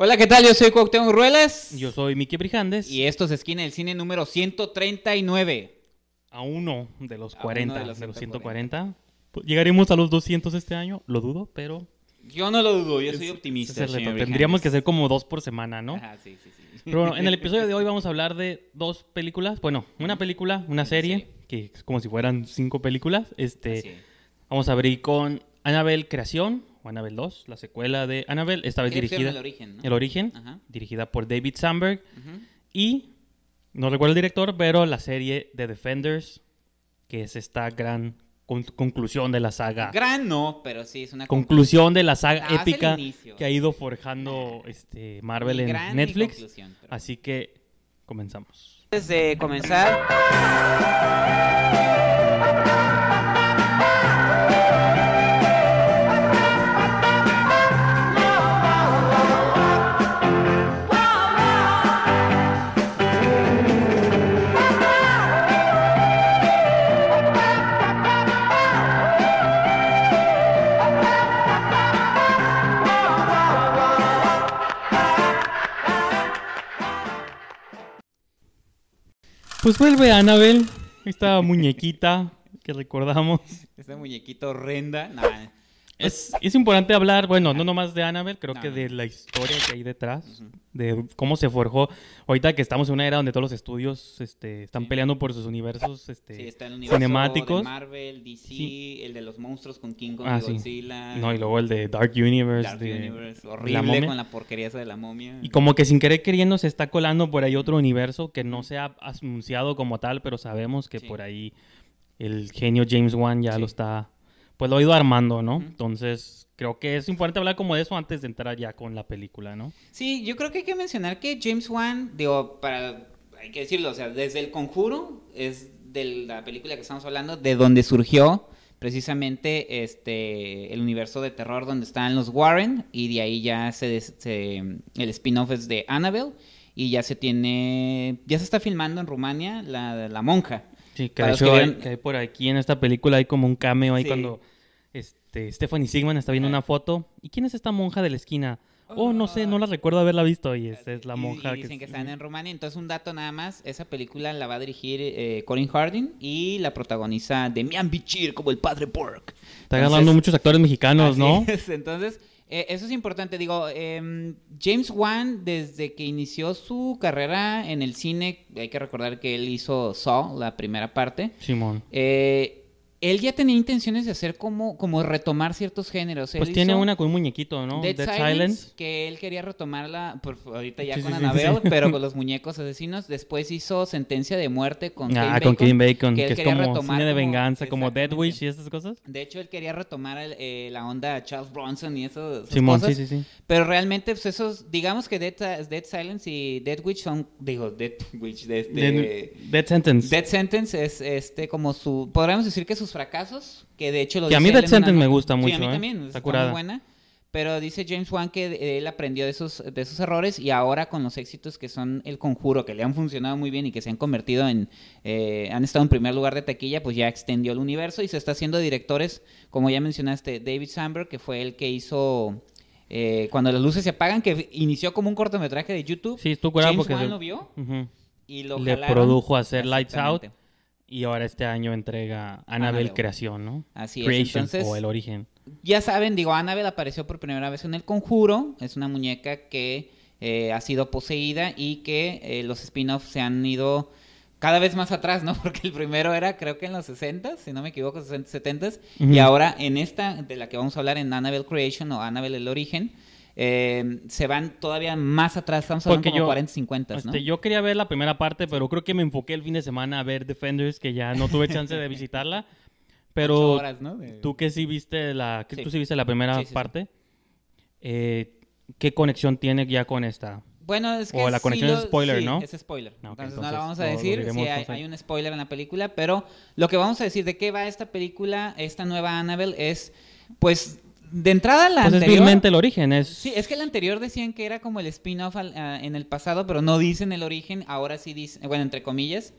Hola, ¿qué tal? Yo soy Cuauhtémoc Ruelas. Yo soy Miki Brijandes. Y esto es Esquina del Cine número 139. A uno de los A 40, uno de de los, los 140. Pues, Llegaremos a los 200 este año, lo dudo, pero... Yo no lo dudo, yo soy es- optimista. es Tendríamos que hacer como dos por semana, ¿no? Ajá, sí, sí, sí. Pero bueno, en el episodio de hoy vamos a hablar de dos películas. Bueno, una película, una serie, que es como si fueran cinco películas. Este. Vamos a abrir con Annabelle Creación, o Annabelle 2, la secuela de Annabelle, esta vez ¿Qué opción dirigida... del origen, ¿no? El origen, Ajá. dirigida por David Sandberg. Y no recuerdo el director, pero la serie The Defenders, que es esta gran con- conclusión de la saga. Gran no, pero sí es una conclusión de la saga el épica que ha ido forjando este Marvel en gran Netflix. pero- Así que comenzamos. Antes de comenzar, Pues vuelve Annabelle, esta muñequita que recordamos. este muñequito horrenda. Nah, Es, es importante hablar, bueno, no nomás de Annabelle, creo No, que no. de la historia que hay detrás, de cómo se forjó. Ahorita que estamos en una era donde todos los estudios este, están Sí. peleando por sus universos este, sí, está el universo cinemáticos. de Marvel, DC, Sí. el de los monstruos con King Kong Ah, y sí. Godzilla. No, y luego el de Dark Universe. Dark de Universe, la horrible momia. con la porquería esa de la momia. Y como que sin querer queriendo se está colando por ahí otro universo que no se ha anunciado como tal, pero sabemos que por ahí el genio James Wan ya lo está, pues lo ha ido armando, ¿no? Entonces creo que es importante hablar como de eso antes de entrar ya con la película, ¿no? Sí, yo creo que hay que mencionar que James Wan, digo, para, hay que decirlo, o sea, desde El Conjuro, es de la película que estamos hablando, de donde surgió precisamente este el universo de terror donde están los Warren y de ahí ya se, se- el spin-off es de Annabelle y ya se tiene ya se está filmando en Rumania la, la monja. Sí, que de hecho que hay, vieron- que hay por aquí en esta película hay como un cameo ahí Sí. cuando este, Stephanie Sigman está viendo una foto. ¿Y quién es esta monja de la esquina? Oh, no sé, no la recuerdo haberla visto y esta es la monja y dicen que, es- están en Rumania. Entonces, un dato nada más: esa película la va a dirigir eh, Colin Harding y la protagoniza Demian Bichir como el padre Pork. Está ganando muchos actores mexicanos, ¿no? es, Entonces, eh, eso es importante. Digo, em, James Wan, desde que inició su carrera en el cine, hay que recordar que él hizo Saw, la primera parte. Simón. eh, él ya tenía intenciones de hacer como, como retomar ciertos géneros. Él Pues tiene una con un muñequito, ¿no? Dead, Dead Silence, Silence. que él quería retomarla por, ahorita ya Sí, con sí, sí. pero con los muñecos asesinos. Después hizo Sentencia de Muerte con Ah, Kevin con Kevin Bacon, que que, es como retomar cine de venganza, como Dead. Wish y esas cosas. De hecho, él quería retomar el, eh, la onda Charles Bronson y eso, esas Simón, cosas. sí, sí, sí. Pero realmente, pues esos, digamos que Dead, Dead Silence y Dead Witch son, digo, Dead Witch, de este... Dead, Dead Sentence. Dead Sentence es este como su, podríamos decir que sus fracasos, que de hecho lo Que a mí dice él en una Sentence me gusta Sí, mucho, a mí ¿eh? también, Está curada. muy buena. Pero dice James Wan que él aprendió de esos, de esos errores y ahora con los éxitos que son El Conjuro, que le han funcionado muy bien y que se han convertido en, eh, han estado en primer lugar de taquilla, pues ya extendió el universo y se está haciendo directores, como ya mencionaste, David Sandberg, que fue el que hizo eh, Cuando las luces se apagan, que inició como un cortometraje de YouTube. Sí, curado James porque Wan se- lo vio y lo le jalaron. produjo a hacer Lights Out. Y ahora este año entrega Annabelle. Creación, ¿no? Así es, entonces- o El Origen. Ya saben, digo, Annabelle apareció por primera vez en El Conjuro. Es una muñeca que eh, ha sido poseída y que eh, los spin-offs se han ido cada vez más atrás, ¿no? Porque el primero era, creo que en los 60, si no me equivoco, 60, 70 y Ujú. ahora en esta, de la que vamos a hablar, en Annabelle Creation o Annabelle El Origen, eh, se van todavía más atrás. Estamos hablando Porque como yo- 40, 50, ¿no? Este, yo quería ver la primera parte, pero creo que me enfoqué el fin de semana a ver Defenders, que ya no tuve chance de visitarla. Pero horas, ¿no? De- tú que sí viste la, Sí. tú sí viste la primera Sí, sí, sí. parte, eh, ¿qué conexión tiene ya con esta? Bueno, es que O la sí conexión es lo- spoiler, sí, ¿no? Es spoiler. Ah, ok, entonces, no entonces la vamos a decir. diremos sí, hay, hay un spoiler en la película, pero lo que vamos a decir de qué va esta película, esta nueva Annabelle, es, pues, de entrada la Pues es anterior... vilmente el origen, es... Sí, es que la anterior decían que era como el spin-off ah, en el pasado, pero no dicen el origen. Ahora sí dicen, bueno, entre comillas.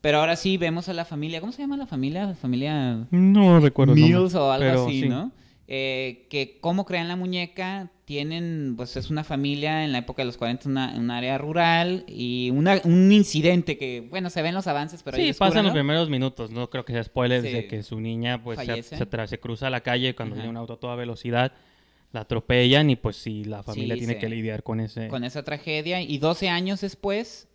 Pero ahora sí vemos a la familia. ¿Cómo se llama la familia? La familia No recuerdo el Mills o algo pero así, sí. ¿no? Eh, que cómo crean la muñeca, tienen, pues es una familia en la época de los 40, una, un área rural y una, un incidente que, bueno, se ven los avances, pero... Sí, pasan los primeros minutos, no creo que sea spoiler, Sí. de que su niña pues se, se cruza la calle cuando Ajá. viene un auto a toda velocidad, la atropellan y pues sí, la familia Sí, tiene sí. que lidiar con ese... con esa tragedia y 12 años después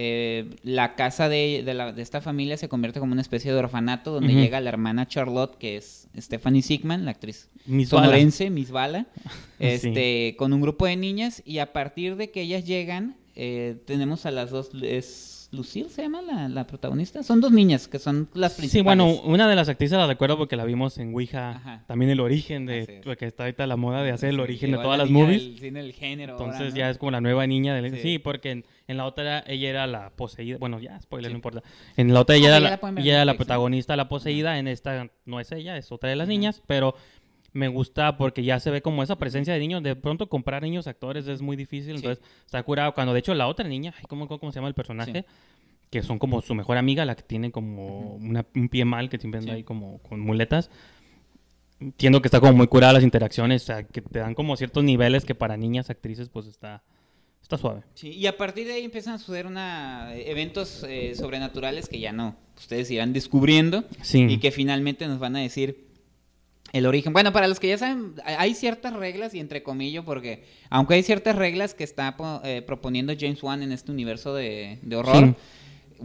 eh, la casa de, de la- de esta familia se convierte como una especie de orfanato donde llega la hermana Charlotte que es Stephanie Sigman, la actriz Miss Bala. sonorense, Miss Bala, Sí. este, con un grupo de niñas y a partir de que ellas llegan eh, tenemos a las dos, es Lucille se llama la, la protagonista, son dos niñas que son las principales. Sí, bueno, una de las actrices la recuerdo porque la vimos en Ouija, Ajá. también el origen de, es. porque está ahorita la moda de hacer el Sí, origen de todas la las movies. cine del género ahora, Entonces ¿no? ya es como la nueva niña del... Sí, Sí. porque en, la otra ella era la poseída. Bueno, ya, spoiler, no importa. En la otra ella era la, ella era la protagonista, la poseída. En esta no es ella, es otra de las niñas, pero me gusta porque ya se ve como esa presencia de niños. De pronto comprar niños actores es muy difícil, Sí. entonces está curado. Cuando de hecho la otra niña, ay, ¿cómo, cómo se llama el personaje? Que son como su mejor amiga, la que tiene como una- un pie mal, que siempre anda Sí. ahí como con muletas. Entiendo que está como muy curada las interacciones, o sea, que te dan como ciertos niveles que para niñas actrices pues está, está suave. Sí, y a partir de ahí empiezan a suceder una, eventos eh, sobrenaturales que ya no, ustedes irán descubriendo Sí. y que finalmente nos van a decir el origen. Bueno, para los que ya saben, hay- ciertas reglas y entre comillas, porque aunque hay ciertas reglas que está eh, proponiendo James Wan en este universo de, de horror,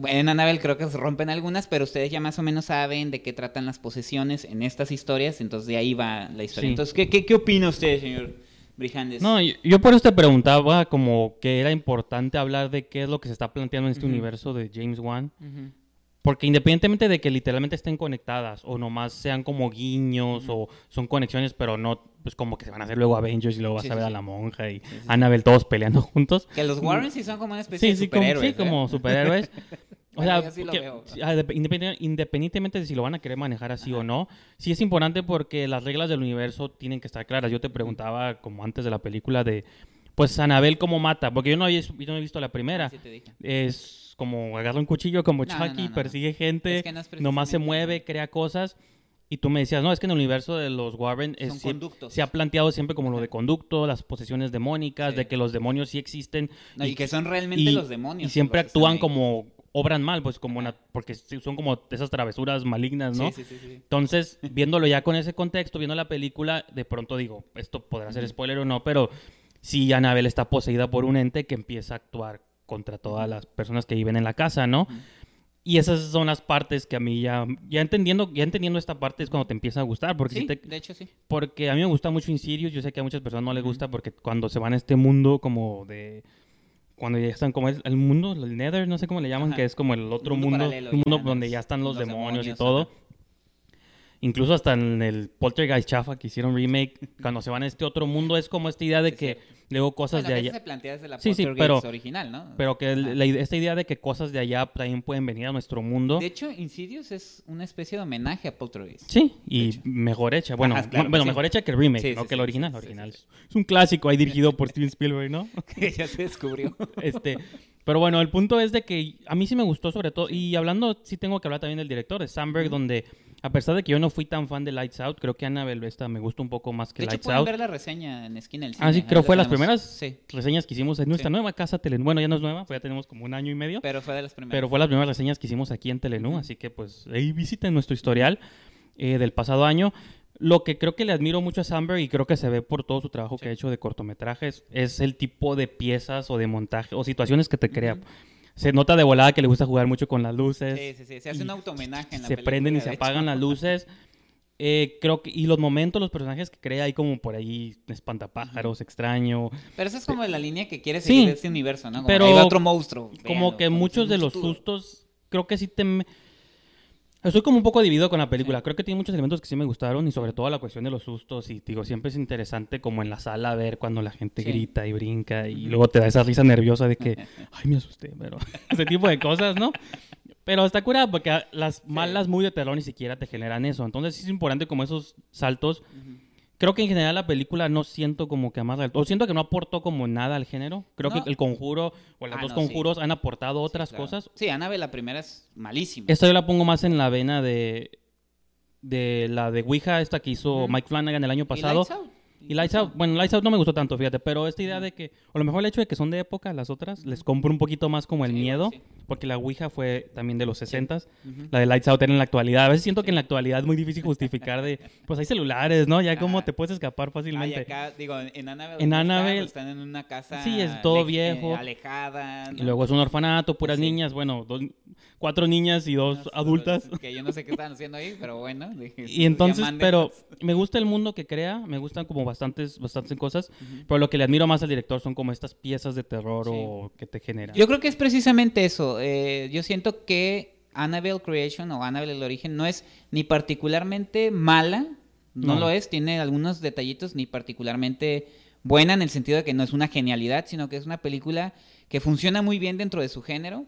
en Annabelle creo que se rompen algunas, pero ustedes ya más o menos saben de qué tratan las posesiones en estas historias, entonces de ahí va la historia. Sí. Entonces, ¿qué, qué, qué opina usted, señor Brijandes? No, yo, yo por eso te preguntaba como que era importante hablar de qué es lo que se está planteando en este universo de James Wan. Porque independientemente de que literalmente estén conectadas o nomás sean como guiños o son conexiones, pero no, pues como que se van a hacer luego Avengers y luego vas Sí, a sí, ver a la monja y Sí. Annabelle todos peleando juntos. Que los Warren sí son como una especie de sí, como, superhéroes. sí, como ¿eh? superhéroes. O sea, sí que- veo. ah, dep- independien- independientemente de si lo van a querer manejar así o no, sí es importante porque las reglas del universo tienen que estar claras. Yo te preguntaba, como antes de la película, de, pues, Anabel cómo mata, porque yo no, había, yo no he visto la primera. Sí te dije. Es como agarra un cuchillo como No, Chucky, no, persigue gente, Es que nomás se mueve, crea cosas. Y tú me decías, no, es que en el universo de los Warren es- conductos. se ha planteado siempre como lo de conducto, las posesiones demónicas, Sí. de que los demonios sí existen. No, y, que son realmente los demonios. Y siempre actúan como, obran mal, pues como, una- porque son como esas travesuras malignas, ¿no? Sí, sí, sí, sí. Entonces, viéndolo ya con ese contexto, viendo la película, de pronto digo, esto podrá ser spoiler o no, pero sí Annabelle está poseída por un ente que empieza a actuar contra todas las personas que viven en la casa, ¿no? Y esas son las partes que a mí ya, ya entendiendo, ya entendiendo esta parte es cuando te empieza a gustar, porque, sí Sí, te- de hecho sí. porque a mí me gusta mucho Insidious, yo sé que a muchas personas no les gusta porque cuando se van a este mundo como de cuando ya están como es el mundo, el Nether, no sé cómo le llaman, Ajá. que es como el otro Mundo mundo, paralelo, mundo ya, donde ya están los, los demonios, y todo. Incluso hasta en el Poltergeist chafa que hicieron remake, cuando se van a este otro mundo es como esta idea de que. Luego cosas Bueno, de allá eso se plantea desde la Sí, sí, pero- original, ¿no? pero que el- la esta idea de que cosas de allá también pueden venir a nuestro mundo. De hecho, Insidious es una especie de homenaje a Poltergeist. Sí, y mejor hecha. Bueno, Ajá, claro, bueno sí. mejor hecha que el remake, Sí, no sí, que el original. original es un clásico ahí dirigido por Steven Spielberg, ¿no? que ya se descubrió. Este, pero bueno, el punto es de que a mí sí me gustó sobre todo, y hablando, sí tengo que hablar también del director, de Sandberg, donde a pesar de que yo no fui tan fan de Lights Out, creo que Annabelle esta me gusta un poco más que De hecho, Lights Out. ver la reseña en Esquina del Ah, Cine, sí, ahí creo fue las primeras Sí, reseñas que hicimos en nuestra Sí. nueva casa Telenú. Bueno, ya no es nueva, pues ya tenemos como un año y medio. pero fue de las primeras. Pero fue las primeras reseñas que hicimos aquí en Telenú, así que pues ahí visiten nuestro historial eh, del pasado año. Lo que creo que le admiro mucho a Samberg y creo que se ve por todo su trabajo que ha hecho de cortometrajes es el tipo de piezas o de montaje o situaciones que te crea. Se nota de volada que le gusta jugar mucho con las luces. Sí, sí, sí. Se hace un auto-homenaje en la se película, prenden y se hecho. apagan las luces. Eh, creo que, y los momentos, los personajes que crea ahí como por ahí, espantapájaros, extraño. Pero esa es como la línea que quiere Sí. seguir de este universo, ¿no? Como Pero va otro monstruo. como que muchos de los sustos, creo que sí te... Estoy como un poco dividido con la película. Creo que tiene muchos elementos que sí me gustaron y sobre todo la cuestión de los sustos. Y digo, siempre es interesante como en la sala ver cuando la gente Sí. grita y brinca y luego te da esa risa nerviosa de que, ay, me asusté, pero ese tipo de cosas, ¿no? Pero está curada porque las malas muy de terror ni siquiera te generan eso. Entonces sí es importante como esos saltos. Creo que en general la película no siento como que amarra, o siento que no aportó como nada al género. Creo No. que el conjuro o los Ah, dos no, sí. conjuros han aportado otras Sí, claro. cosas. Sí, Annabelle la primera es malísima. Esta yo la pongo más en la vena de de la de Ouija, esta que hizo. Mike Flanagan el año ¿Y pasado. Out? Y Lights Out, bueno, Lights Out no me gustó tanto, fíjate, pero esta idea de que, o a lo mejor el hecho de que son de época, las otras, les compro un poquito más como el Sí, miedo, sí. porque la Ouija fue también de los 60s, Ujú. la de Lights Out era en la actualidad. A veces siento que en la actualidad es muy difícil justificar de, pues hay celulares, ¿no? Ya como te puedes escapar Ay, fácilmente. acá, digo, en Annabelle. En. Annabelle- Están en una casa. Sí, es todo viejo. eh, alejada. Y ¿no? luego es un orfanato, puras Sí. niñas, bueno, dos, cuatro niñas y dos Unas- adultas. Que yo no sé qué están haciendo ahí, pero bueno. dije, Y entonces, pero me gusta el mundo que crea, me gustan como bastantes, bastantes cosas, pero lo que le admiro más al director son como estas piezas de terror Sí. o que te generan. Yo creo que es precisamente eso. eh, yo siento que Annabelle Creation o Annabelle el origen no es ni particularmente mala, no, No. lo es, tiene algunos detallitos ni particularmente buena en el sentido de que no es una genialidad, sino que es una película que funciona muy bien dentro de su género.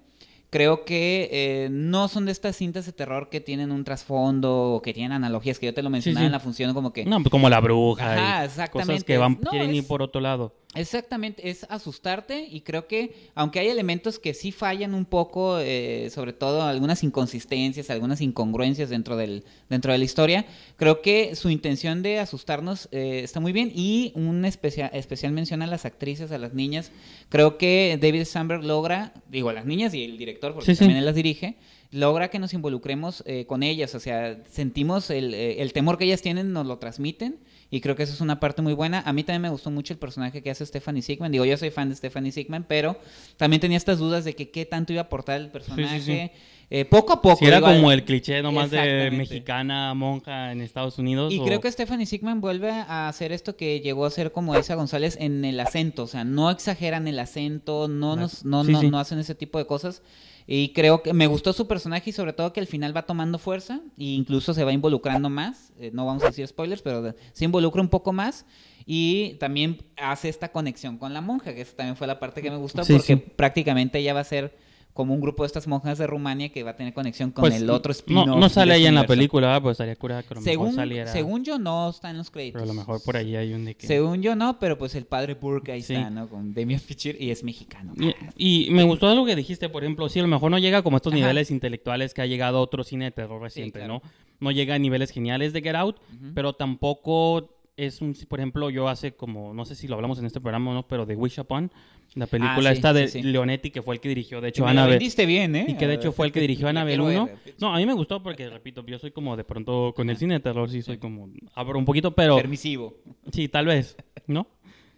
Creo que eh, no son de estas cintas de terror que tienen un trasfondo o que tienen analogías, que yo te lo mencionaba sí. en la función como que... No, pues como la bruja Ajá, y cosas exactamente. que van, No, quieren ir por otro lado. Exactamente, es asustarte y creo que aunque hay elementos que sí fallan un poco, eh, sobre todo algunas inconsistencias, algunas incongruencias dentro, del, dentro de la historia, creo que su intención de asustarnos eh, está muy bien y un especia- especial mención a las actrices, a las niñas. Creo que David Sandberg logra, digo a las niñas y el director, porque Sí, sí. también él las dirige, logra que nos involucremos eh, con ellas, o sea, sentimos el, eh, el temor que ellas tienen, nos lo transmiten y creo que eso es una parte muy buena. A mí también me gustó mucho el personaje que hace Stephanie Sigman, digo, yo soy fan de Stephanie Sigman, pero también tenía estas dudas de que qué tanto iba a aportar el personaje. sí. Eh, poco a poco. Si era como el cliché nomás de mexicana monja en Estados Unidos. Y o- creo que Stephanie Sigman vuelve a hacer esto que llegó a hacer como Elsa González en el acento. O sea, no exageran el acento, no, nos, no, sí, no, sí. no hacen ese tipo de cosas. Y creo que me gustó su personaje y sobre todo que al final va tomando fuerza e incluso se va involucrando más. Eh, no vamos a decir spoilers, pero se involucra un poco más. Y también hace esta conexión con la monja, que esa también fue la parte que me gustó, Sí, porque sí. prácticamente ella va a ser como un grupo de estas monjas de Rumania que va a tener conexión con Pues, el otro no, spin-off no sale ahí en la película, ¿verdad? pues estaría curada que a lo mejor Según, saliera. según yo no está en los créditos. Pero a lo mejor por ahí hay un de que... Según yo no, pero pues el padre Burke ahí Sí. está, ¿no? Con Damian Pichir y es mexicano. Y, y me gustó algo que dijiste, por ejemplo, sí, a lo mejor no llega como a estos Ajá. niveles intelectuales que ha llegado otro cine de terror reciente, claro. ¿no? No llega a niveles geniales de Get Out, pero tampoco es un, por ejemplo, yo hace como, no sé si lo hablamos en este programa, ¿no? Pero de Wish Upon, la película Ah, sí, esta de sí, sí. Leonetti, que fue el que dirigió, de hecho, Annabelle. bien, ¿eh? Y que de hecho fue el que dirigió Annabelle quiero 1. ver. No, a mí me gustó porque, repito, yo soy como de pronto con el cine de terror, sí soy como, abro un poquito, pero Permisivo. sí, tal vez, ¿no?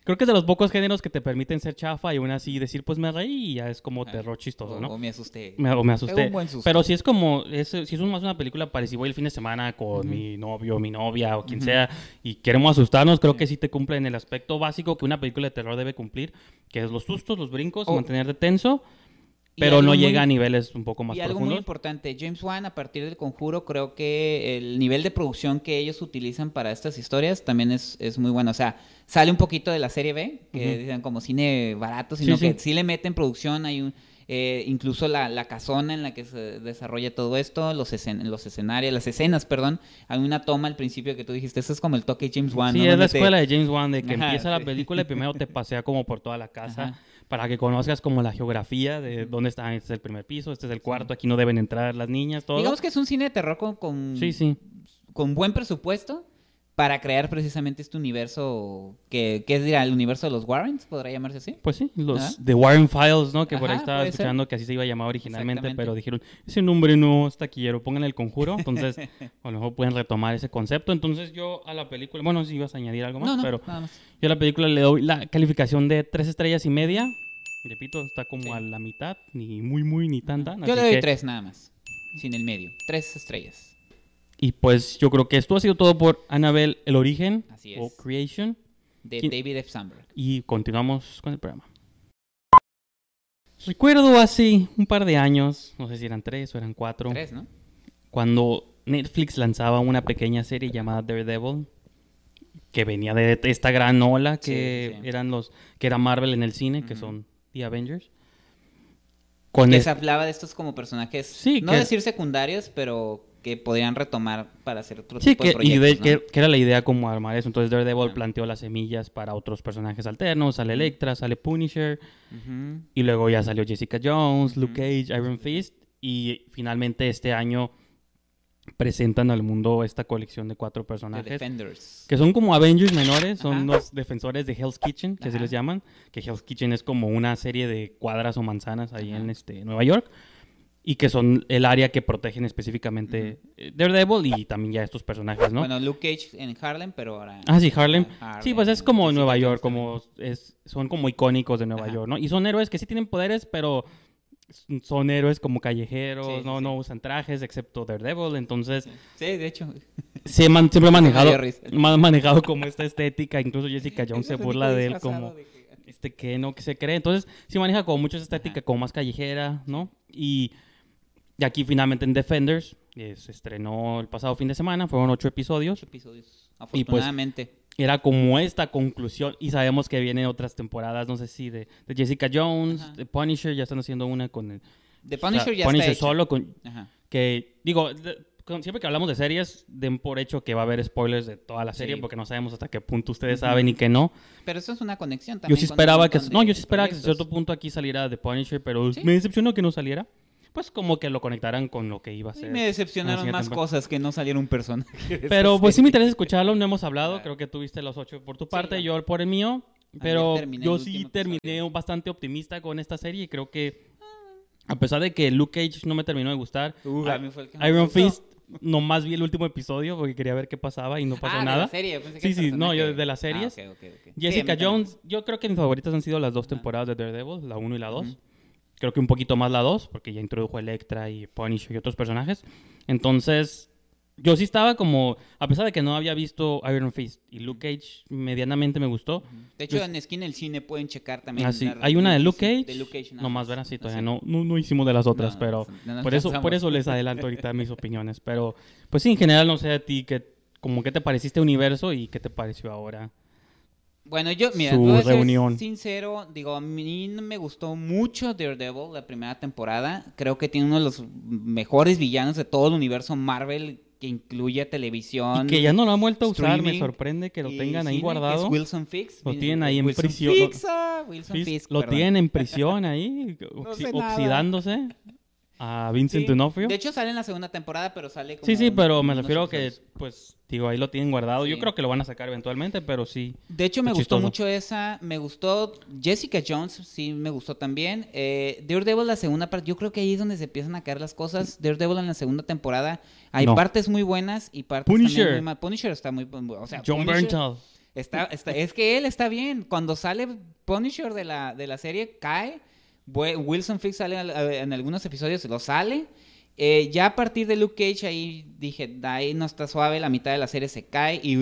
Creo que es de los pocos géneros que te permiten ser chafa y aún así decir, pues me reí y ya es como Ah, terror chistoso, ¿no? o me asusté. Me, o me asusté. Un buen susto. Pero si es como, es, si es un- más una película para si voy el fin de semana con mi novio, mi novia o quien sea y queremos asustarnos, creo Sí. que sí te cumple en el aspecto básico que una película de terror debe cumplir, que es los sustos, los brincos, Oh. mantenerte tenso, pero no muy- llega a niveles un poco más Y algo muy importante, James Wan a partir del conjuro creo que el nivel de producción que ellos utilizan para estas historias también es, es muy bueno. O sea, sale un poquito de la serie B, que Ujú. dicen como cine barato, sino Sí, que sí. sí le meten producción, hay un... eh, incluso la, la casona en la que se desarrolla todo esto, los, escen- los escenarios, las escenas, perdón. Hay una toma al principio que tú dijiste, eso es como el toque James Wan. Sí, ¿no? es la escuela de James Wan, de que Ajá, empieza la película y primero te pasea como por toda la casa Ajá. Para que conozcas como la geografía de dónde está, este es el primer piso, este es el cuarto, aquí no deben entrar las niñas, todo. Digamos que es un cine de terror con, con, Sí, sí. con buen presupuesto para crear precisamente este universo que, que es dirá, el universo de los Warrens, podrá llamarse así. Pues sí, los. The Warren Files, ¿no? Que por ahí estaba ser. escuchando que así se iba a llamar originalmente, pero dijeron, ese nombre no es taquillero, pongan el conjuro. Entonces, a lo mejor pueden retomar ese concepto. Entonces, yo a la película, bueno, si ibas a añadir algo más, no, no, pero más. yo a la película le doy la calificación de tres estrellas y media. Repito, está como Sí. a la mitad, ni muy, muy, ni tan, tan. Yo así le doy que- tres nada más, sin el medio. Tres estrellas. Y pues yo creo que esto ha sido todo por Annabelle, el origen Así o creation. De ¿Quién- David F. Sandberg. Y continuamos con el programa. Recuerdo hace un par de años, no sé si eran tres o eran cuatro, Tres, ¿no? cuando Netflix lanzaba una pequeña serie llamada Daredevil, que venía de esta gran ola que Sí, sí. eran los, que era Marvel en el cine, que son The Avengers. Con Que se hablaba de estos como personajes, Sí, no que- decir secundarios, pero que podrían retomar para hacer otro Sí, tipo que, de y proyectos, de- ¿no? que, que era la idea como armar eso. Entonces Daredevil Ah. planteó las semillas para otros personajes alternos. Sale Electra, sale Punisher. Ujú. Y luego ya salió Jessica Jones, Luke Ujú. Cage, Iron Fist. Y finalmente este año presentan al mundo esta colección de cuatro personajes. Defenders. Que son como Avengers menores, son Ajá. los defensores de Hell's Kitchen, que así Ajá. les llaman. Que Hell's Kitchen es como una serie de cuadras o manzanas ahí Ajá. en este, Nueva York. Y que son el área que protegen específicamente eh, Daredevil y también ya estos personajes, ¿no? Bueno, Luke Cage en Harlem, pero ahora... Ah, sí, Harlem. Harlem, Sí, pues es como Nueva York, como es, son como icónicos de Nueva Ajá. York, ¿no? Y son héroes que sí tienen poderes, pero son héroes como callejeros, Sí, sí, no, no usan trajes, excepto Daredevil, entonces Sí, de hecho. se man- siempre ha manejado, manejado como esta estética, incluso Jessica Jones Es se burla de él como de que- este que no que se cree, entonces sí maneja como mucho esa estética Ajá. como más callejera, ¿no? Y, y aquí finalmente en Defenders eh, se estrenó el pasado fin de semana, fueron ocho episodios. Ocho episodios. Y pues, Afortunadamente. era como esta conclusión y sabemos que vienen otras temporadas, no sé si de, de Jessica Jones, Ajá. de Punisher, ya están haciendo una con el The o sea, Punisher ya Punisher está hecha. solo con Ajá. que digo, de- con- siempre que hablamos de series, den por hecho que va a haber spoilers de toda la serie Sí. porque no sabemos hasta qué punto ustedes saben y que no. Pero eso es una conexión Yo también. sí con un esperaba que no, de yo sí esperaba que a cierto punto aquí saliera The Punisher, pero Sí. me decepcionó que no saliera. Pues como que lo conectaran con lo que iba a ser. me decepcionaron más cosas que no salieron un personaje. de Pero pues sí me interesa escucharlo, no hemos hablado, Claro. creo que tuviste los ocho por tu parte, yo por el mío, pero terminé yo sí terminé episodio. bastante optimista con esta serie y creo que a pesar de que Luke Cage no me terminó de gustar, Uh, a mí fue el que Iron. Fist nomás vi el último episodio porque quería ver qué pasaba y no pasó ah, nada. De la serie. pensé que Sí, sí, no, yo de las Ah, series. ok, ok, ok. Sí, a mí Jessica. Jones, yo creo que mis favoritas han sido las dos temporadas de Daredevil, la 1 y la 2. Ujú. Creo que un poquito más la 2, porque ya introdujo Electra y Punisher y otros personajes. Entonces, yo sí estaba como, a pesar de que no había visto Iron Fist y Luke Cage, medianamente me gustó. De hecho, Yo- en Esquina del Cine pueden checar también. Ah, hay una de Luke Cage, De Luke Cage nada nomás sí, Así. todavía no, no, no hicimos de las otras, No, pero por eso, por eso les adelanto ahorita mis opiniones. Pero, pues sí, en general, no sé a ti, que, como qué te pareció este universo y qué te pareció ahora. Bueno, yo, mira, su voy a ser reunión. sincero, digo, a mí me gustó mucho Daredevil la primera temporada. Creo que tiene uno de los mejores villanos de todo el universo Marvel que incluye televisión. Y que ya no lo han vuelto a usar, me sorprende que lo tengan ahí guardado. Es Wilson Fix. Lo tienen ahí en Wilson prisión, Fix, ah, Wilson Fis- Fisk, lo perdón. tienen en prisión ahí, No oxi- sé nada. A Vincent Sí. D'Onofrio. De hecho, sale en la segunda temporada, pero sale como. sí, sí, un- pero me refiero a que, pues, digo, ahí lo tienen guardado. Yo creo que lo van a sacar eventualmente, pero sí. De hecho, me gustó chistoso. mucho esa. Me gustó Jessica Jones, sí, me gustó también. Eh, Daredevil, la segunda parte, yo creo que ahí es donde se empiezan a caer las cosas. Daredevil en la segunda temporada, hay No. partes muy buenas y partes Punisher. también muy mal. Punisher está muy. O sea, John Bernthal. Está, está- es que él está bien. Cuando sale Punisher de la, de la serie, cae. Wilson Fisk sale en algunos episodios, lo sale. Eh, ya a partir de Luke Cage, ahí dije, "Da, ahí no está suave, la mitad de la serie se cae. Y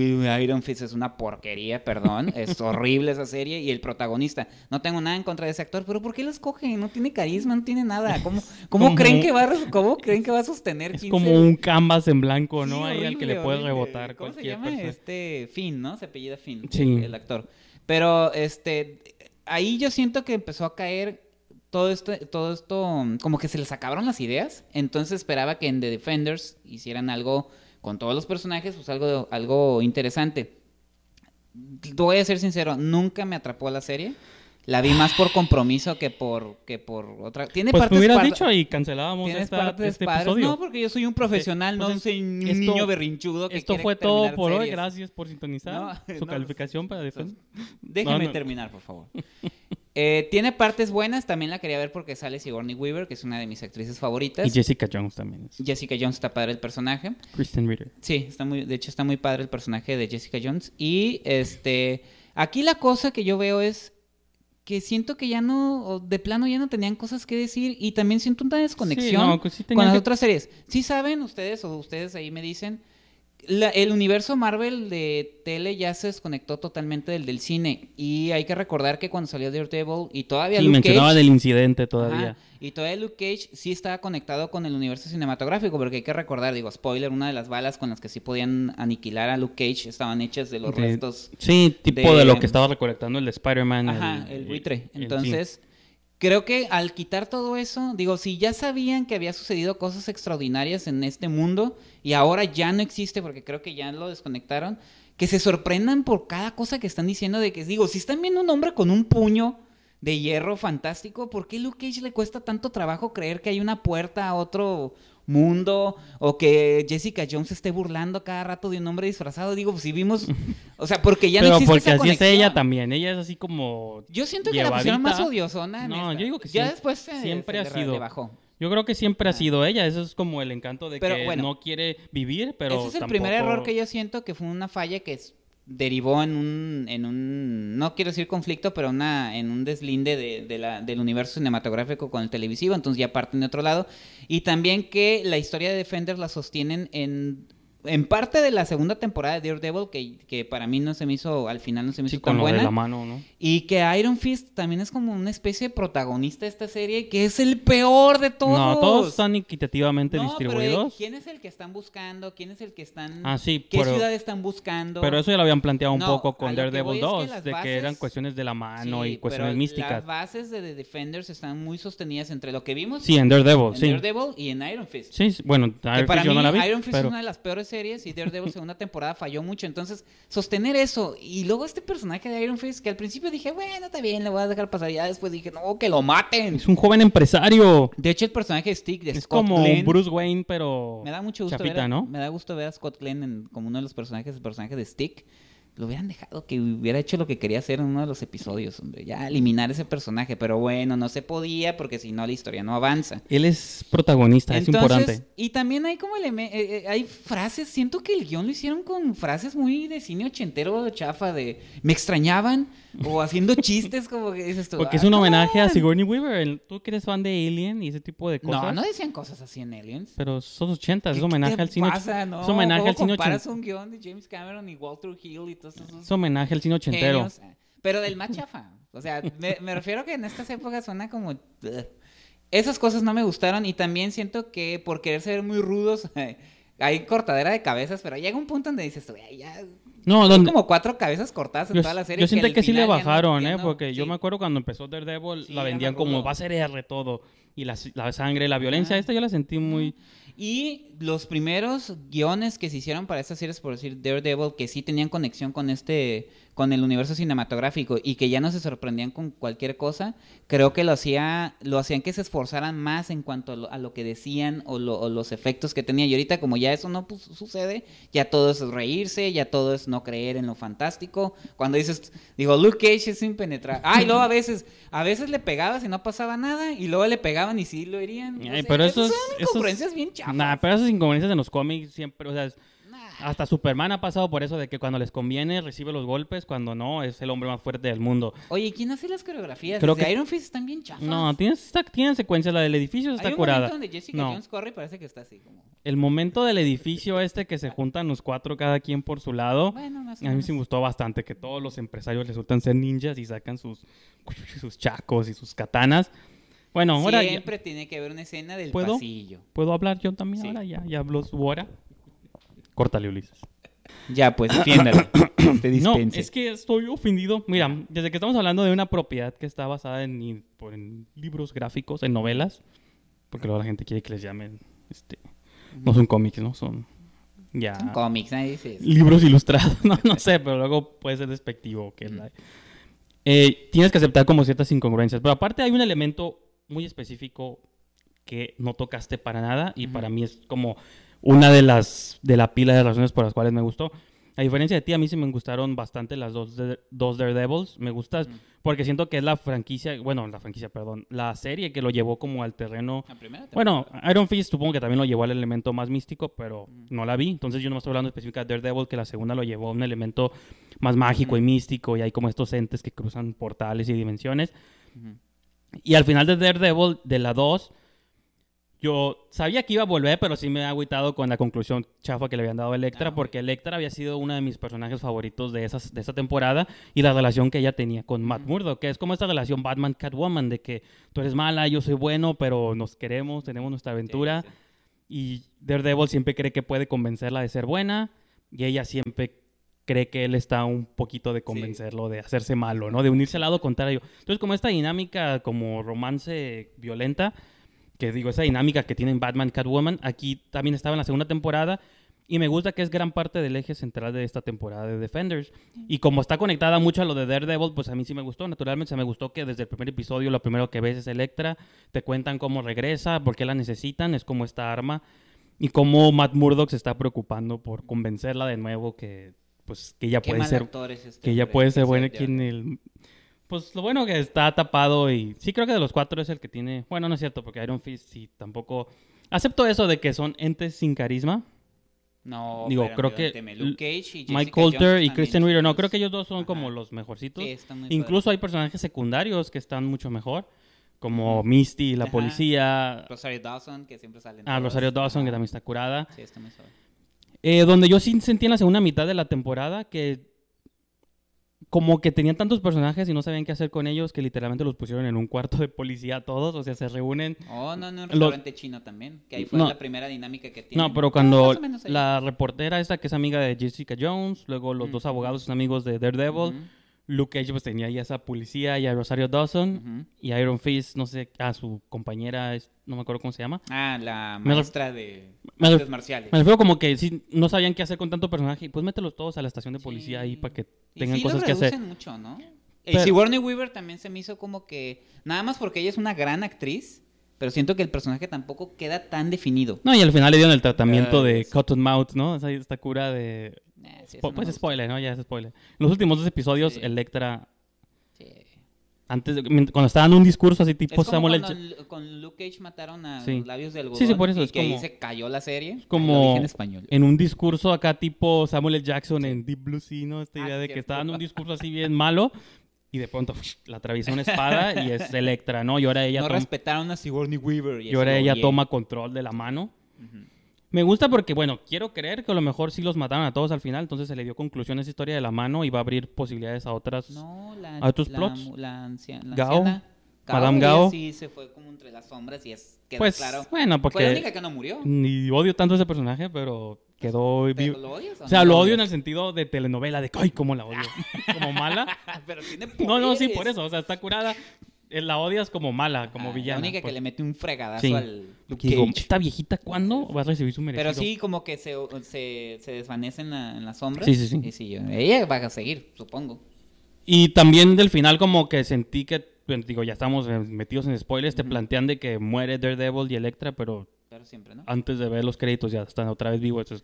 Iron Fist es una porquería, perdón. es horrible esa serie. Y el protagonista, no tengo nada en contra de ese actor, pero ¿por qué lo escogen? No tiene carisma, no tiene nada. ¿Cómo, cómo, Como- creen, que va a, cómo creen que va a sostener Es 15 como un canvas en blanco, ¿no? Sí, ahí al que le horrible, puede horrible. rebotar ¿Cómo se cualquier llama? persona. Este Finn, ¿no? Se apellida Finn, Sí. el actor. Pero este ahí yo siento que empezó a caer todo esto, todo esto, como que se les acabaron las ideas. Entonces esperaba que en The Defenders hicieran algo con todos los personajes, pues algo, algo interesante. Voy a ser sincero, nunca me atrapó la serie. La vi más por compromiso que por, que por otra. Tiene Pues partes hubieras dicho y cancelábamos Tienes esta- partes este padres. episodio. No, porque yo soy un profesional, Pues no soy un niño berrinchudo que Esto fue todo por hoy. Gracias por sintonizar. No, Su no, calificación para pues, defender. Déjeme no. terminar, por favor. Eh, tiene partes buenas, también la quería ver porque sale Sigourney Weaver, que es una de mis actrices favoritas. Y Jessica Jones también. es. Jessica Jones está padre el personaje. Kristen Ritter. Sí, está muy, de hecho está muy padre el personaje de Jessica Jones. Y este, aquí la cosa que yo veo es que siento que ya no, de plano ya no tenían cosas que decir y también siento una desconexión no, pues sí con las que- otras series. Sí saben ustedes o ustedes ahí me dicen, la- el universo Marvel de tele ya se desconectó totalmente del del cine y hay que recordar que cuando salió Daredevil y todavía Sí, Luke mencionaba Cage, del incidente todavía. Ajá, Y todavía Luke Cage sí estaba conectado con el universo cinematográfico, porque hay que recordar, digo, spoiler, una de las balas con las que sí podían aniquilar a Luke Cage estaban hechas de los De- restos. Sí, tipo de, de- lo que estaba recolectando el de Spider-Man. Ajá, el, buitre. el- Entonces, creo que al quitar todo eso, digo, si ya sabían que había sucedido cosas extraordinarias en este mundo y ahora ya no existe porque creo que ya lo desconectaron, que se sorprendan por cada cosa que están diciendo de que, digo, si están viendo un hombre con un puño de hierro fantástico, ¿por qué Luke Cage le cuesta tanto trabajo creer que hay una puerta a otro mundo o que Jessica Jones esté burlando cada rato de un hombre disfrazado. Digo, si vimos, o sea, porque ya no Pero existe porque esa así es ella también. Ella es así como. Yo siento que la pusieron más odiosona. en No, esta. yo digo que ya después se, siempre se ha sido. bajó. Yo creo que siempre ha sido ella. Eso es como el encanto de Pero que bueno. no quiere vivir, pero. Ese es el tampoco- primer error que yo siento que fue una falla que es- derivó en un, en un, no quiero decir conflicto, pero una, en un deslinde de, de la, del universo cinematográfico con el televisivo, entonces ya parten de otro lado. Y también que la historia de Defenders la sostienen en, en parte de la segunda temporada de Daredevil, que, que para mí no se me hizo, al final no se me Sí, hizo con tan lo de buena. la mano, ¿no? Y que Iron Fist también es como una especie de protagonista de esta serie, que es el peor de todos. No, todos están equitativamente No, pero, distribuidos. ¿Quién es el que están buscando? ¿Quién es el que están... Ah, sí, ¿Qué pero- ciudad están buscando? Pero eso ya lo habían planteado un No, poco con lo Daredevil voy es que 2, las de que eran cuestiones de la mano Sí, y cuestiones pero místicas. Las bases de The Defenders están muy sostenidas entre lo que vimos Sí, en Daredevil, en sí. Daredevil y en Iron Fist. Sí, bueno, Iron para Fist yo mí no la vi, Iron Fist pero es una de las peores series y Daredevil segunda temporada falló mucho. Entonces, sostener eso y luego este personaje de Iron Fist que al principio dije, bueno, está bien, le voy a dejar pasar. Ya después dije, no, que lo maten. es un joven empresario. De hecho, el personaje de Stick de Es Scott como Glenn, Bruce Wayne, pero Me da mucho gusto chapita, ver a, ¿no? Me da gusto ver a Scott Glenn en- como uno de los personajes, el personaje de Stick. Lo hubieran dejado que hubiera hecho lo que quería hacer en uno de los episodios, hombre. Ya eliminar ese personaje, pero bueno, no se podía porque si no la historia no avanza. Él es protagonista, es importante. Y también hay como eh, eh, hay frases, siento que el guion lo hicieron con frases muy de cine ochentero chafa de me extrañaban o haciendo chistes como que dices tú. Porque es "Ah, un homenaje a on". Sigourney Weaver. Tú que eres fan de Alien y ese tipo de cosas. No, no decían cosas así en Aliens. Pero son 80, es ¿Qué- homenaje al cine. pasa? No, es homenaje ¿cómo al cine comparas un guion de James Cameron y Walter Hill y todos Es homenaje al cine ochentero. genios? Pero del más chafa. O sea, me, me refiero que en estas épocas suena como... Esas cosas no me gustaron y también siento que por querer ser muy rudos hay cortadera de cabezas, pero llega un punto donde dices, "Ay, ya... No, Son donde, como cuatro cabezas cortadas en yo, toda la serie. yo siento que, sí le no- bajaron, ¿eh? Porque yo me acuerdo cuando empezó Daredevil, Sí, la vendían como va a ser R todo. Y la, la sangre, la violencia, Ah. esta yo la sentí muy... Y los primeros guiones que se hicieron para estas series, por decir Daredevil, que sí tenían conexión con este, con el universo cinematográfico y que ya no se sorprendían con cualquier cosa, creo que lo hacía, lo hacían que se esforzaran más en cuanto a lo, a lo que decían o, lo- o los efectos que tenía. Y ahorita como ya eso no pues, sucede, ya todo es reírse, ya todo es no creer en lo fantástico. Cuando dices, digo, Luke Cage es impenetrable. Ah, y luego a veces, a veces le pegabas y no pasaba nada, y luego le pegaban y sí lo herían. Ay, pero esos esos- son esos- incongruencias bien chafas. Nah, pero esas incongruencias en los cómics siempre, o sea, Nah. hasta Superman ha pasado por eso de que cuando les conviene recibe los golpes, cuando no es el hombre más fuerte del mundo. Oye, ¿quién hace las coreografías? Creo Desde que- Iron Fist están bien chafas. No, tienen, tienen secuencias, la del edificio Hay está un curada. momento donde Jessica No. Jones corre y parece que está así como... El momento del edificio este que se juntan los cuatro cada quien por su lado, Bueno, más a mí sí me gustó bastante que todos los empresarios resultan ser ninjas y sacan sus, sus chacos y sus katanas. Bueno, ahora ya- Siempre tiene que haber una escena del ¿Puedo? pasillo. ¿puedo hablar yo también Sí. ahora? Ya, ya habló su hora. Córtale, Ulises. Ya, pues, defiéndalo. Te No, es que estoy ofendido. Mira, desde que estamos hablando de una propiedad que está basada en, libros gráficos, en novelas, porque luego la gente quiere que les llamen, este, no son cómics, ¿no? Son ya Son cómics, nadie dice eso. libros ilustrados, no, no sé, pero luego puede ser despectivo. Que la- Eh, tienes que aceptar como ciertas incongruencias, pero aparte hay un elemento muy específico que no tocaste para nada y para mí es como una de las de la pila de razones por las cuales me gustó. A diferencia de ti, a mí sí me gustaron bastante las dos, de- dos Daredevils. Me gusta Ujú. porque siento que es la franquicia, bueno, la franquicia, perdón, la serie que lo llevó como al terreno La primera bueno. Iron Fist supongo que también lo llevó al elemento más místico, pero no la vi. Entonces yo no me estoy hablando específicamente de Daredevil, que la segunda lo llevó a un elemento más mágico y místico, y hay como estos entes que cruzan portales y dimensiones. Y al final de Daredevil, de la 2, yo sabía que iba a volver, pero sí me he agüitado con la conclusión chafa que le habían dado a Electra, Ah, porque Electra había sido uno de mis personajes favoritos de, esas, de esa temporada y la relación que ella tenía con Matt. Murdock, que es como esta relación Batman-Catwoman, de que tú eres mala, yo soy bueno, pero nos queremos, tenemos nuestra aventura. Sí, sí. Y Daredevil siempre cree que puede convencerla de ser buena y ella siempre cree que él está un poquito de convencerlo de hacerse malo, ¿no? De unirse al lado contrario. Entonces, como esta dinámica como romance violenta, que digo, esa dinámica que tienen Batman Catwoman, aquí también estaba en la segunda temporada Y me gusta que es gran parte del eje central de esta temporada de Defenders. Y como está conectada mucho a lo de Daredevil, pues a mí sí me gustó. Naturalmente se me gustó que desde el primer episodio lo primero que ves es Electra. Te cuentan cómo regresa, por qué la necesitan, es como esta arma. Y cómo Matt Murdock se está preocupando por convencerla de nuevo que, pues, que ella puede ser este que ella puede ser buena sea aquí en Daredevil. el... Pues lo bueno que está tapado y... Sí creo que de los cuatro es el que tiene... Bueno, no es cierto, porque Iron Fist sí tampoco... Acepto eso de que son entes sin carisma. No, Digo, pero creo que Luke Cage y Mike Coulter y Kristen Ritter. No, creo que ellos dos son Ajá. como los mejorcitos. Sí, Incluso hay personajes secundarios que están mucho mejor. Como. Misty, la Ajá. policía. Rosario Dawson, que siempre salen. Ah. Rosario Dawson, que también está curada. Sí, está muy suave. Eh, donde yo sí sentí en la segunda mitad de la temporada que como que tenían tantos personajes y no sabían qué hacer con ellos que literalmente los pusieron en un cuarto de policía todos, o sea, se reúnen. Oh, no, no, un restaurante chino también. Que ahí fue No. la primera dinámica que tienen. No, pero Ah, cuando ahí. la reportera esta que es amiga de Jessica Jones, luego los dos Ujú. abogados son amigos de Daredevil, Ujú, Luke Cage pues tenía ya esa policía y a Rosario Dawson ujú. y Iron Fist, no sé, a su compañera, no me acuerdo cómo se llama. Ah, la Me maestra de me artes marciales. Me refiero como que sí, no sabían qué hacer con tanto personaje y pues mételos todos a la estación de policía ahí Sí. para que Y tengan sí cosas lo que hacer. mucho, ¿no? Pero- Y Sigourney Weaver también se me hizo como que... Nada más porque ella es una gran actriz, pero siento que el personaje tampoco queda tan definido. No, y al final le dieron el tratamiento Ay, de sí. Cotton Mouth, ¿no? Esa, esta cura de... Eh, sí, no pues gustó. spoiler, ¿no? Ya es spoiler. En los últimos dos episodios, Sí. Electra, Sí. antes cuando estaba dando un discurso así Es tipo como Samuel cuando Lu- con Luke Cage mataron a Sí. los labios de algodón Sí, sí, por eso y es que ahí como- se cayó la serie. Como en español. en un discurso acá tipo Samuel L. Jackson en Deep Blue Sea, ¿no? Esta Ah, idea de que está dando un discurso así bien malo y de pronto la atraviesa una espada y es Electra, ¿no? Y ahora ella, no toma, respetaron a Sigourney Weaver. Y y ahora ella odié. toma control de la mano. Ujú. Me gusta porque, bueno, quiero creer que a lo mejor sí los mataron a todos al final, entonces se le dio conclusión a esa historia de la mano y va a abrir posibilidades a otras. No, la, ¿A otros la, plots? la, ancia- la Gao, anciana. Madame ella Gao. Sí, se fue como entre las sombras y es quedó pues, claro. bueno, Fue la única porque que no murió. ni odio tanto a ese personaje, pero quedó ¿Pero vivo. lo odias O sea, no lo odio en el sentido de telenovela, de ¡ay, cómo la odio! como mala. Pero tiene No, no, sí, poderes. por eso. O sea, está curada. Eh, La odias como mala, como Ah, villana. La única pues. que le mete un fregadazo Sí. al Luke digo, Cage. esta viejita, ¿cuándo va a recibir su merecido? Pero sí, como que se, se, se desvanece en la, en la sombra. Sí, sí, sí. Y sí, yo- ella va a seguir, supongo. Y también del final como que sentí que, bueno, digo, ya estamos metidos en spoilers, te plantean de que muere Daredevil y Electra, pero Pero siempre, ¿no? antes de ver los créditos ya están otra vez vivos. Ay,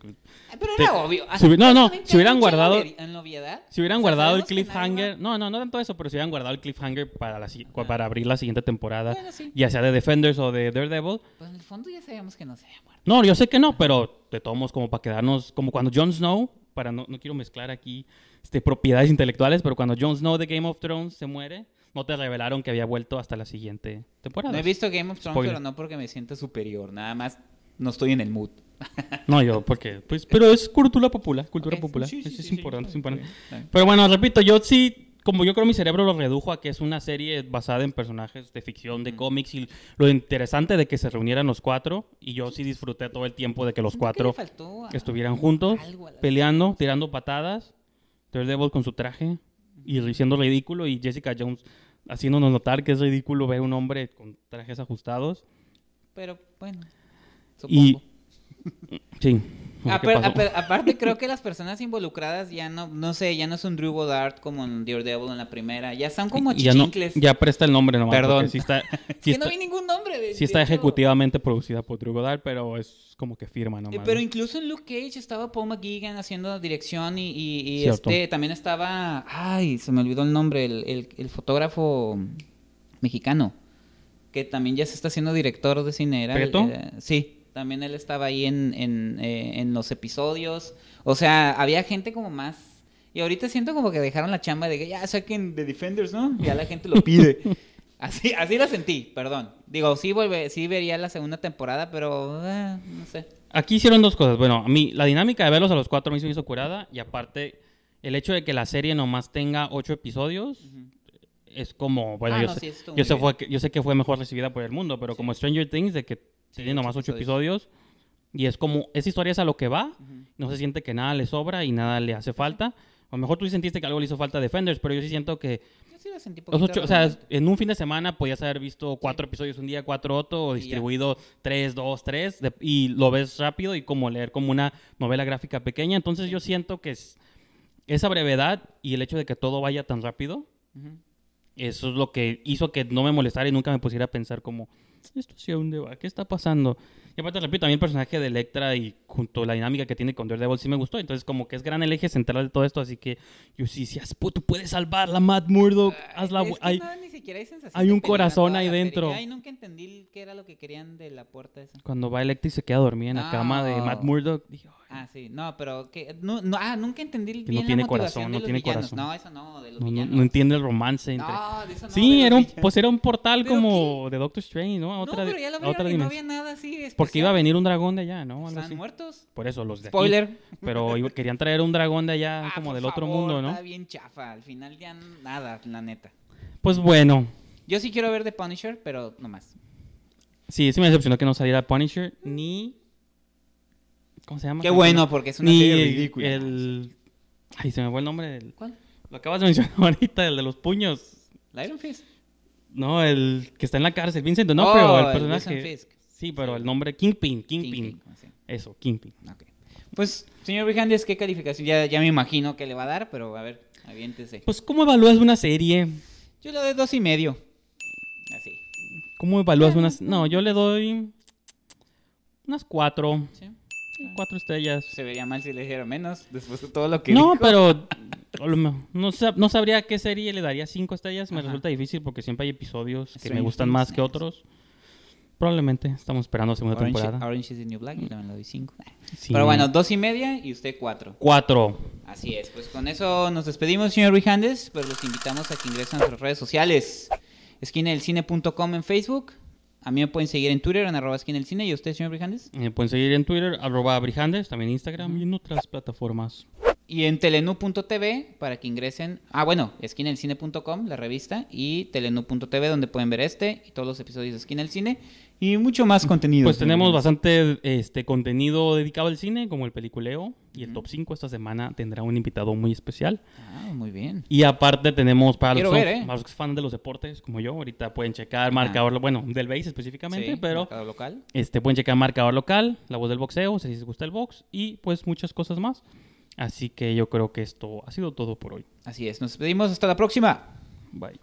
Pero te- era obvio. si no, no, si hubieran guardado- en novedad. si hubieran O sea, guardado el cliffhanger, no, no, no tanto eso, pero si hubieran guardado el cliffhanger para, la, para abrir la siguiente temporada, Bueno, sí. ya sea de Defenders o de Daredevil, Pues en el fondo ya sabíamos que no se había muerto. No, yo sé que no, pero de todos modos, como para quedarnos, como cuando Jon Snow, para no, no quiero mezclar aquí este, propiedades intelectuales, pero cuando Jon Snow de Game of Thrones se muere, no te revelaron que había vuelto hasta la siguiente temporada. No he visto Game of Thrones, Spoiler. pero no porque me sienta superior. Nada más no estoy en el mood. No, yo, porque, pues, pero es cultura popular, cultura popular, sí, sí, es, sí, es importante, es importante. Pero bueno, repito, yo sí, como yo creo mi cerebro lo redujo a que es una serie basada en personajes de ficción, de cómics, y lo interesante de que se reunieran los cuatro, y yo sí disfruté todo el tiempo de que los que cuatro estuvieran juntos, peleando, tirando patadas. Daredevil con su traje y siendo ridículo y Jessica Jones haciéndonos notar que es ridículo ver un hombre con trajes ajustados. Pero bueno, Y- supongo. Sí. Pero- pero aparte creo que las personas involucradas ya no, no sé, ya no es un Drew Goddard como en Daredevil en la primera, ya están como Y ya, no, chichincles. ya presta el nombre nomás. Perdón. Sí está, Es sí que está, no vi ningún nombre. De, sí de está hecho. ejecutivamente producida por Drew Goddard, pero es como que firma Eh, nomás. Pero ¿no? incluso en Luke Cage estaba Paul McGuigan haciendo dirección y, y- y este también estaba, ay, se me olvidó el nombre, el, el- el fotógrafo mexicano, que también ya se está haciendo director de cine. Era, ¿Prieto? era- sí, también él estaba ahí en, en, eh, en los episodios. O sea, había gente como más... Y ahorita siento como que dejaron la chamba de que ya saquen The Defenders, ¿no? Ya la gente lo pide. Así, así la sentí, perdón. Digo, sí, vuelve, sí vería la segunda temporada, pero eh, no sé. Aquí hicieron dos cosas. Bueno, a mí la dinámica de verlos a los cuatro me hizo- me hizo curada y aparte el hecho de que la serie nomás tenga ocho episodios es como, bueno, Ah, yo, no, sé, sí, yo, sé fue que- yo sé que fue mejor recibida por el mundo, pero Sí. como Stranger Things, de que tiene ocho nomás ocho episodios. episodios y es como, esa historia es a lo que va, Ujú. no se siente que nada le sobra y nada le hace falta. A lo mejor tú sí sentiste que algo le hizo falta a Defenders, pero yo sí siento que Yo sí lo sentí los ocho, o sea, en un fin de semana podías haber visto cuatro episodios un día, cuatro otro, o ya. distribuido tres, dos, tres, de- y lo ves rápido y como leer como una novela gráfica pequeña. Entonces yo siento que es, esa brevedad y el hecho de que todo vaya tan rápido, Ujú. eso es lo que hizo que no me molestara y nunca me pusiera a pensar como, esto sí a dónde va, ¿qué está pasando? Y aparte, repito, también el personaje de Electra y junto a la dinámica que tiene con Daredevil sí me gustó. Entonces, como que es gran el eje central de todo esto. Así que yo sí decía, "Pu- tú puedes salvarla, Matt Murdock. Hazla. Es que hay- no, ni siquiera hay sensación hay de un corazón ahí dentro. Ay, nunca entendí qué era lo que querían de la puerta esa. Cuando va Electra y se queda dormida en la cama de. Matt Murdock, dije, "Ay, Ah, sí. No, pero que no, no, ah, nunca entendí no bien tiene la motivación corazón, de no los tiene villanos. corazón. No, eso no, de los no, no- villanos. no entiende el romance entre... No, de eso no. sí, de era los un, villanos. pues era un portal ¿Pero como de Doctor Strange, ¿no? A No, otra, pero ya lo a vieron otra y no había nada así Porque iba a venir un dragón de allá, ¿no? Algo ¿Están así. muertos? Por eso, los de aquí. Spoiler. Pero querían traer un dragón de allá, Ah, como del otro mundo, ¿no? Está bien chafa. Al final ya nada, la neta. Pues bueno, Yo sí quiero ver The Punisher, pero no más. sí, sí me decepcionó que no saliera Punisher, ni... ¿Cómo se llama? Qué bueno, porque es una Ni serie el, ridícula. el- Ay, se me fue el nombre del... ¿Cuál? Lo acabas de mencionar ahorita, el de los puños. ¿La Iron Fist? No, el que está en la cárcel, Vincent D'Onofrio, Oh, el el personaje. Wilson Fisk. Sí, pero el nombre Kingpin, Kingpin. Kingpin, sí. Eso, Kingpin. Ok. Pues, señor Brijandes, ¿qué calificación? Ya, ya me imagino que le va a dar, pero a ver, aviéntese. Pues, ¿cómo evalúas una serie? Yo le doy dos y medio. Así. ¿Cómo evalúas una No, yo le doy unas cuatro. ¿sí? Sí, Cuatro estrellas. Se vería mal si le dijera menos, después de todo lo que No, dijo. pero no, sab- no sabría qué serie le daría cinco estrellas. Me Ajá. resulta difícil porque siempre hay episodios que me gustan Things, más que otros. Probablemente. Estamos esperando segunda Orange, temporada. Orange is the New Black, yo también le doy cinco. Sí. Pero bueno, dos y media y usted cuatro. Cuatro. Así es, pues con eso nos despedimos, señor Brijandes. Pues los invitamos a que ingresen a nuestras redes sociales. esquinadelcine.com en Facebook. A mí me pueden seguir en Twitter, en arroba esquina del cine. ¿Y usted, señor Brijandes? Me pueden seguir en Twitter, arroba Brijandes, también Instagram y en otras plataformas. Y en telenu.tv para que ingresen. Ah, bueno, esquinaelcine.com, la revista. Y telenu.tv, donde pueden ver este y todos los episodios de Esquina del Cine. Y mucho más contenido. Pues tenemos Brijandes. bastante este contenido dedicado al cine, como el peliculeo. Y el top 5 esta semana tendrá un invitado muy especial. Ah, muy bien. Y aparte tenemos para los, Quiero que son- ver, ¿eh? para los fans de los deportes, como yo, ahorita pueden checar marcador, bueno, del base específicamente, Sí, pero mercado local. este pueden checar marcador local, la voz del boxeo, si les gusta el box, y pues muchas cosas más. Así que yo creo que esto ha sido todo por hoy. Así es, nos despedimos. Hasta la próxima. Bye.